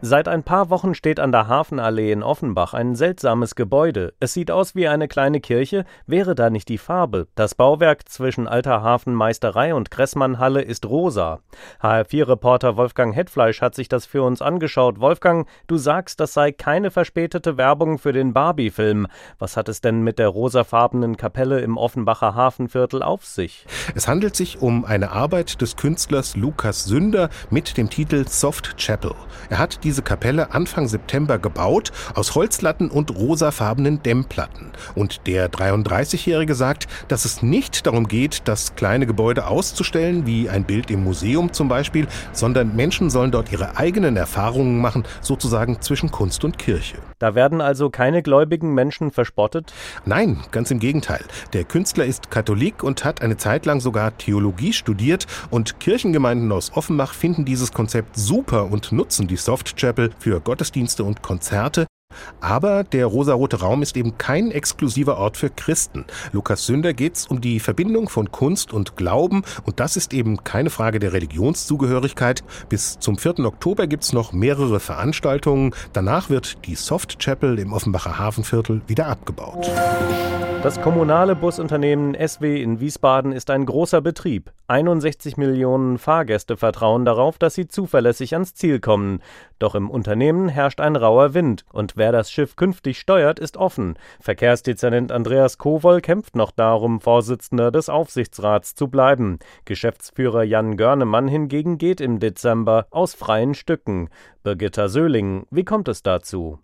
Seit ein paar Wochen steht an der Hafenallee in Offenbach ein seltsames Gebäude. Es sieht aus wie eine kleine Kirche, wäre da nicht die Farbe. Das Bauwerk zwischen Alter Hafenmeisterei und Kressmannhalle ist rosa. HR4-Reporter Wolfgang Hetfleisch hat sich das für uns angeschaut. Wolfgang, du sagst, das sei keine verspätete Werbung für den Barbie-Film. Was hat es denn mit der rosafarbenen Kapelle im Offenbacher Hafenviertel auf sich? Es handelt sich um eine Arbeit des Künstlers Lukas Sünder mit dem Titel Soft Chapel. Er hat diese Kapelle Anfang September gebaut aus Holzlatten und rosafarbenen Dämmplatten. Und der 33-Jährige sagt, dass es nicht darum geht, das kleine Gebäude auszustellen, wie ein Bild im Museum zum Beispiel, sondern Menschen sollen dort ihre eigenen Erfahrungen machen, sozusagen zwischen Kunst und Kirche. Da werden also keine gläubigen Menschen verspottet? Nein, ganz im Gegenteil. Der Künstler ist Katholik und hat eine Zeit lang sogar Theologie studiert und Kirchengemeinden aus Offenbach finden dieses Konzept super und nutzen die Soft Chapel für Gottesdienste und Konzerte. Aber der rosarote Raum ist eben kein exklusiver Ort für Christen. Lukas Sünder geht's um die Verbindung von Kunst und Glauben und das ist eben keine Frage der Religionszugehörigkeit. Bis zum 4. Oktober gibt's noch mehrere Veranstaltungen. Danach wird die Soft Chapel im Offenbacher Hafenviertel wieder abgebaut. Das kommunale Busunternehmen SW in Wiesbaden ist ein großer Betrieb. 61 Millionen Fahrgäste vertrauen darauf, dass sie zuverlässig ans Ziel kommen. Doch im Unternehmen herrscht ein rauer Wind und wer das Schiff künftig steuert, ist offen. Verkehrsdezernent Andreas Kowol kämpft noch darum, Vorsitzender des Aufsichtsrats zu bleiben. Geschäftsführer Jan Görnemann hingegen geht im Dezember aus freien Stücken. Birgitta Söhling, wie kommt es dazu?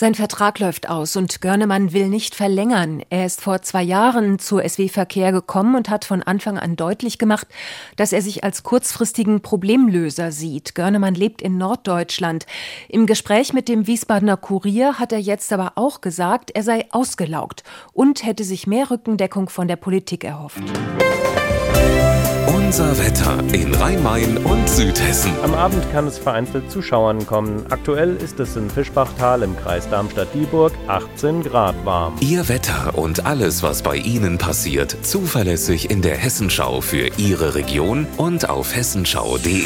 Sein Vertrag läuft aus und Görnemann will nicht verlängern. Er ist vor zwei Jahren zu SW Verkehr gekommen und hat von Anfang an deutlich gemacht, dass er sich als kurzfristigen Problemlöser sieht. Görnemann lebt in Norddeutschland. Im Gespräch mit dem Wiesbadener Kurier hat er jetzt aber auch gesagt, er sei ausgelaugt und hätte sich mehr Rückendeckung von der Politik erhofft. Unser Wetter in Rhein-Main und Südhessen. Am Abend kann es vereinzelt zu Schauern kommen. Aktuell ist es in Fischbachtal im Kreis Darmstadt-Dieburg 18 Grad warm. Ihr Wetter und alles, was bei Ihnen passiert, zuverlässig in der Hessenschau für Ihre Region und auf hessenschau.de.